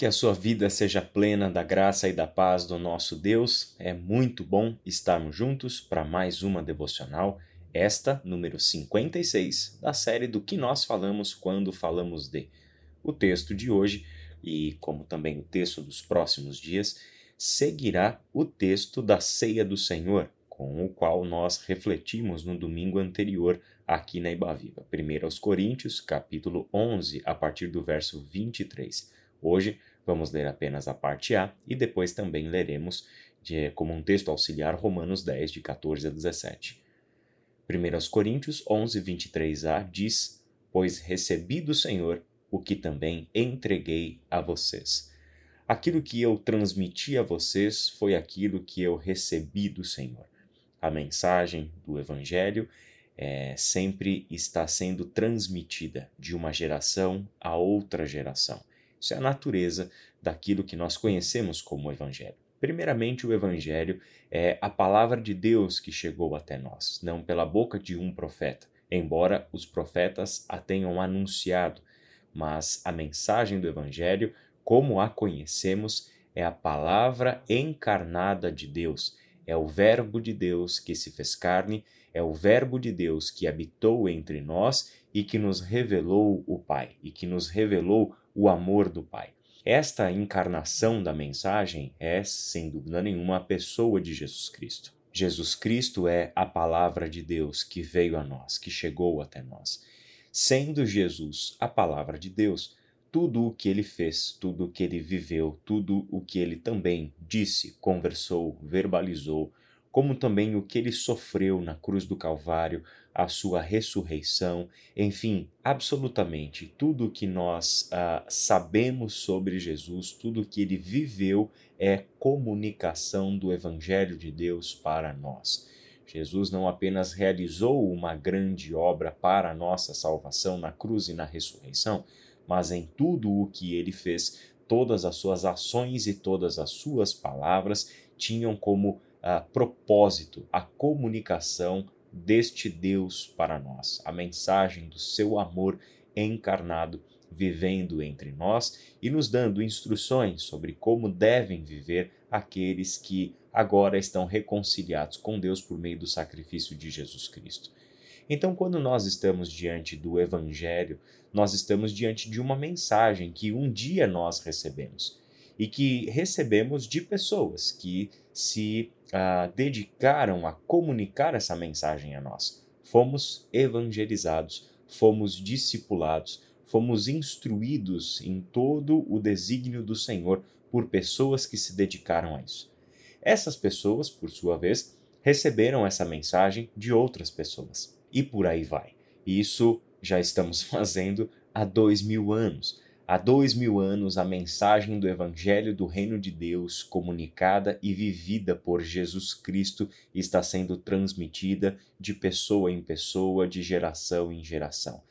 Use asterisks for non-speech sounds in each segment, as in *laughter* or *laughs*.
Que a sua vida seja plena da graça e da paz do nosso Deus. É muito bom estarmos juntos para mais uma devocional, esta número 56 da série do que nós falamos quando falamos de. O texto de hoje, e como também o texto dos próximos dias, seguirá o texto da ceia do Senhor, com o qual nós refletimos no domingo anterior aqui na Ibaviva. 1 Coríntios, capítulo 11, a partir do verso 23. Hoje Vamos ler apenas a parte A e depois também leremos de, como um texto auxiliar Romanos 10, de 14 a 17. 1 Coríntios 11, 23a diz: Pois recebi do Senhor o que também entreguei a vocês. Aquilo que eu transmiti a vocês foi aquilo que eu recebi do Senhor. A mensagem do Evangelho é, sempre está sendo transmitida de uma geração a outra geração. Isso é a natureza daquilo que nós conhecemos como Evangelho. Primeiramente, o Evangelho é a palavra de Deus que chegou até nós, não pela boca de um profeta, embora os profetas a tenham anunciado, mas a mensagem do Evangelho, como a conhecemos, é a palavra encarnada de Deus, é o Verbo de Deus que se fez carne, é o Verbo de Deus que habitou entre nós e que nos revelou o Pai, e que nos revelou o amor do Pai. Esta encarnação da mensagem é, sem dúvida nenhuma, a pessoa de Jesus Cristo. Jesus Cristo é a palavra de Deus que veio a nós, que chegou até nós. Sendo Jesus a palavra de Deus, tudo o que ele fez, tudo o que ele viveu, tudo o que ele também disse, conversou, verbalizou, como também o que ele sofreu na cruz do Calvário, a sua ressurreição, enfim, absolutamente tudo o que nós uh, sabemos sobre Jesus, tudo o que ele viveu é comunicação do Evangelho de Deus para nós. Jesus não apenas realizou uma grande obra para a nossa salvação na cruz e na ressurreição, mas em tudo o que ele fez, todas as suas ações e todas as suas palavras tinham como uh, propósito a comunicação deste Deus para nós, a mensagem do seu amor encarnado vivendo entre nós e nos dando instruções sobre como devem viver aqueles que agora estão reconciliados com Deus por meio do sacrifício de Jesus Cristo. Então, quando nós estamos diante do Evangelho, nós estamos diante de uma mensagem que um dia nós recebemos e que recebemos de pessoas que se uh, dedicaram a comunicar essa mensagem a nós. Fomos evangelizados, fomos discipulados, fomos instruídos em todo o desígnio do Senhor por pessoas que se dedicaram a isso. Essas pessoas, por sua vez, receberam essa mensagem de outras pessoas. E por aí vai. Isso já estamos *laughs* fazendo há dois mil anos. Há dois mil anos, a mensagem do Evangelho do Reino de Deus, comunicada e vivida por Jesus Cristo, está sendo transmitida de pessoa em pessoa, de geração em geração.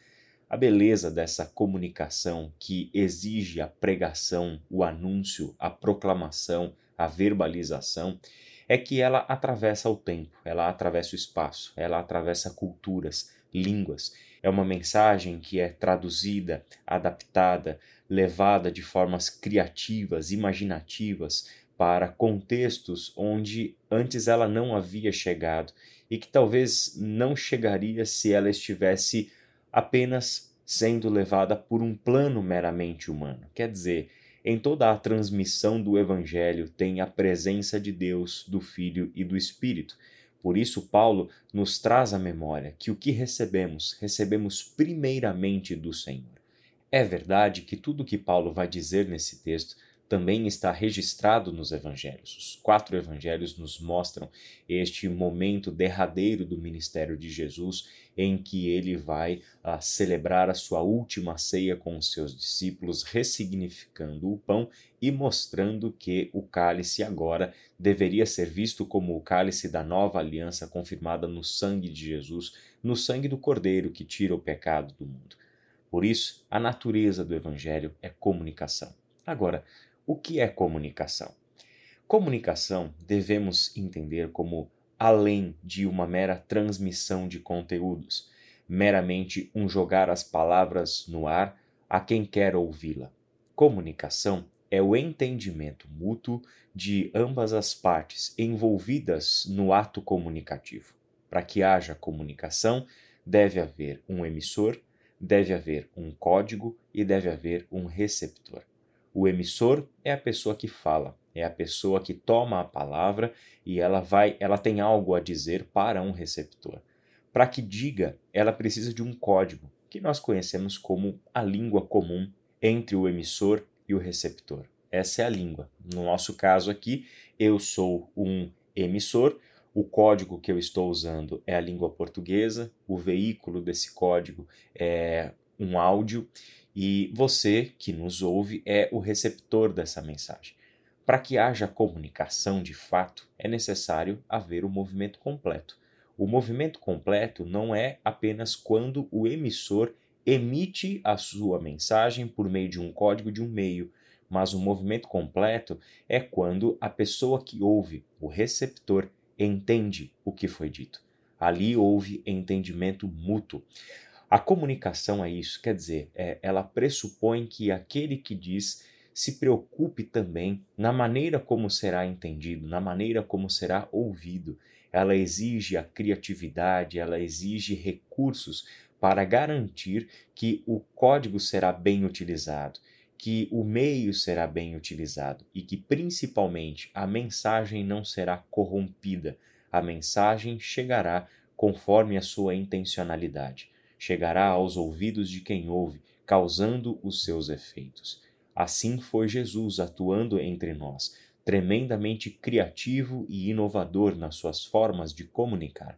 A beleza dessa comunicação que exige a pregação, o anúncio, a proclamação, a verbalização, é que ela atravessa o tempo, ela atravessa o espaço, ela atravessa culturas, línguas é uma mensagem que é traduzida, adaptada, levada de formas criativas, imaginativas para contextos onde antes ela não havia chegado e que talvez não chegaria se ela estivesse apenas sendo levada por um plano meramente humano. Quer dizer, em toda a transmissão do Evangelho tem a presença de Deus, do Filho e do Espírito. Por isso, Paulo nos traz à memória que o que recebemos, recebemos primeiramente do Senhor. É verdade que tudo o que Paulo vai dizer nesse texto também está registrado nos evangelhos. Os quatro evangelhos nos mostram este momento derradeiro do ministério de Jesus, em que ele vai a ah, celebrar a sua última ceia com os seus discípulos, ressignificando o pão e mostrando que o cálice agora deveria ser visto como o cálice da nova aliança confirmada no sangue de Jesus, no sangue do Cordeiro que tira o pecado do mundo. Por isso, a natureza do evangelho é comunicação. Agora, o que é comunicação? Comunicação devemos entender como além de uma mera transmissão de conteúdos, meramente um jogar as palavras no ar a quem quer ouvi-la. Comunicação é o entendimento mútuo de ambas as partes envolvidas no ato comunicativo. Para que haja comunicação, deve haver um emissor, deve haver um código e deve haver um receptor. O emissor é a pessoa que fala, é a pessoa que toma a palavra e ela vai, ela tem algo a dizer para um receptor. Para que diga, ela precisa de um código, que nós conhecemos como a língua comum entre o emissor e o receptor. Essa é a língua. No nosso caso aqui, eu sou um emissor, o código que eu estou usando é a língua portuguesa, o veículo desse código é um áudio e você que nos ouve é o receptor dessa mensagem. Para que haja comunicação de fato, é necessário haver o movimento completo. O movimento completo não é apenas quando o emissor emite a sua mensagem por meio de um código de um meio, mas o movimento completo é quando a pessoa que ouve, o receptor, entende o que foi dito. Ali houve entendimento mútuo. A comunicação é isso, quer dizer, é, ela pressupõe que aquele que diz se preocupe também na maneira como será entendido, na maneira como será ouvido. Ela exige a criatividade, ela exige recursos para garantir que o código será bem utilizado, que o meio será bem utilizado e que, principalmente, a mensagem não será corrompida. A mensagem chegará conforme a sua intencionalidade, chegará aos ouvidos de quem ouve, causando os seus efeitos. Assim foi Jesus atuando entre nós, tremendamente criativo e inovador nas suas formas de comunicar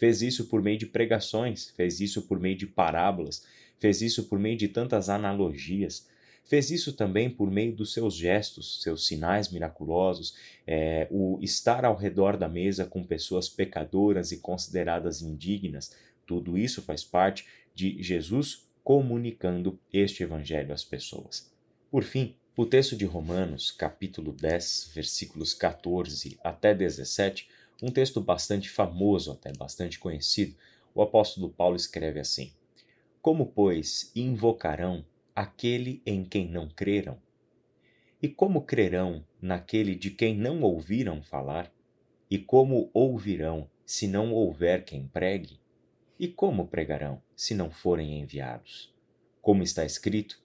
fez isso por meio de pregações, fez isso por meio de parábolas, fez isso por meio de tantas analogias, fez isso também por meio dos seus gestos, seus sinais miraculosos, é, o estar ao redor da mesa com pessoas pecadoras e consideradas indignas. Tudo isso faz parte de Jesus comunicando este evangelho às pessoas. Por fim, o texto de Romanos, capítulo 10, versículos 14 até 17, um texto bastante famoso, até bastante conhecido, o apóstolo Paulo escreve assim: Como, pois, invocarão aquele em quem não creram? E como crerão naquele de quem não ouviram falar? E como ouvirão se não houver quem pregue? E como pregarão se não forem enviados? Como está escrito: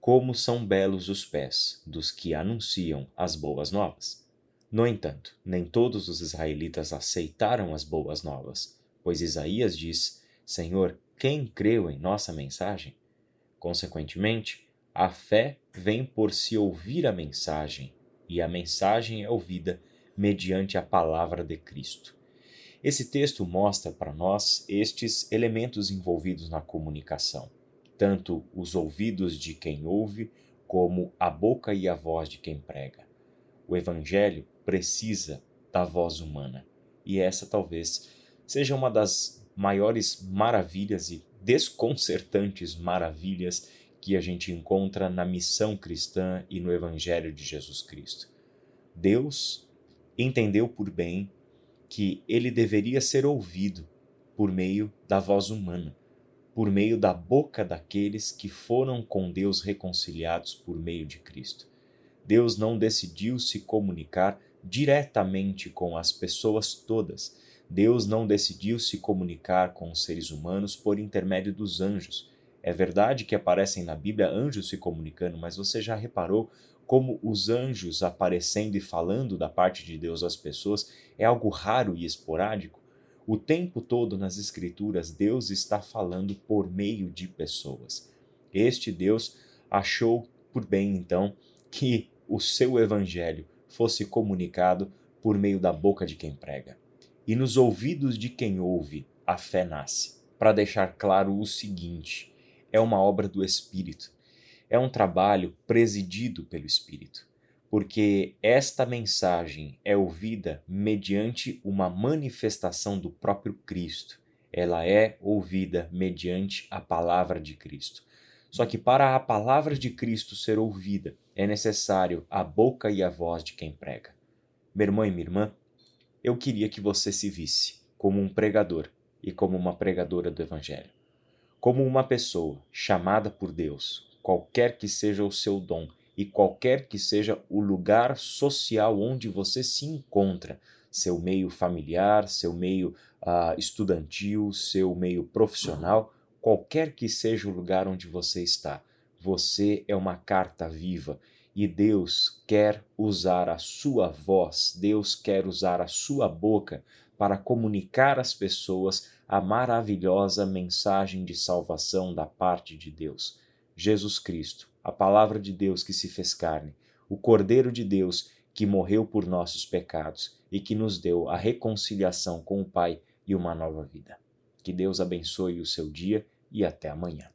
Como são belos os pés dos que anunciam as boas novas. No entanto, nem todos os israelitas aceitaram as boas novas, pois Isaías diz: Senhor, quem creu em nossa mensagem? Consequentemente, a fé vem por se ouvir a mensagem, e a mensagem é ouvida mediante a palavra de Cristo. Esse texto mostra para nós estes elementos envolvidos na comunicação, tanto os ouvidos de quem ouve, como a boca e a voz de quem prega. O Evangelho precisa da voz humana. E essa talvez seja uma das maiores maravilhas e desconcertantes maravilhas que a gente encontra na missão cristã e no Evangelho de Jesus Cristo. Deus entendeu por bem que ele deveria ser ouvido por meio da voz humana, por meio da boca daqueles que foram com Deus reconciliados por meio de Cristo. Deus não decidiu se comunicar diretamente com as pessoas todas. Deus não decidiu se comunicar com os seres humanos por intermédio dos anjos. É verdade que aparecem na Bíblia anjos se comunicando, mas você já reparou como os anjos aparecendo e falando da parte de Deus às pessoas é algo raro e esporádico? O tempo todo nas Escrituras, Deus está falando por meio de pessoas. Este Deus achou por bem, então, que o seu evangelho fosse comunicado por meio da boca de quem prega. E nos ouvidos de quem ouve, a fé nasce. Para deixar claro o seguinte: é uma obra do Espírito, é um trabalho presidido pelo Espírito, porque esta mensagem é ouvida mediante uma manifestação do próprio Cristo. Ela é ouvida mediante a palavra de Cristo. Só que para a palavra de Cristo ser ouvida, é necessário a boca e a voz de quem prega. Meu irmão e minha irmã, eu queria que você se visse como um pregador e como uma pregadora do Evangelho. Como uma pessoa chamada por Deus, qualquer que seja o seu dom e qualquer que seja o lugar social onde você se encontra, seu meio familiar, seu meio uh, estudantil, seu meio profissional, qualquer que seja o lugar onde você está, você é uma carta viva e Deus quer usar a sua voz, Deus quer usar a sua boca para comunicar às pessoas a maravilhosa mensagem de salvação da parte de Deus. Jesus Cristo, a palavra de Deus que se fez carne, o Cordeiro de Deus que morreu por nossos pecados e que nos deu a reconciliação com o Pai e uma nova vida. Que Deus abençoe o seu dia e até amanhã.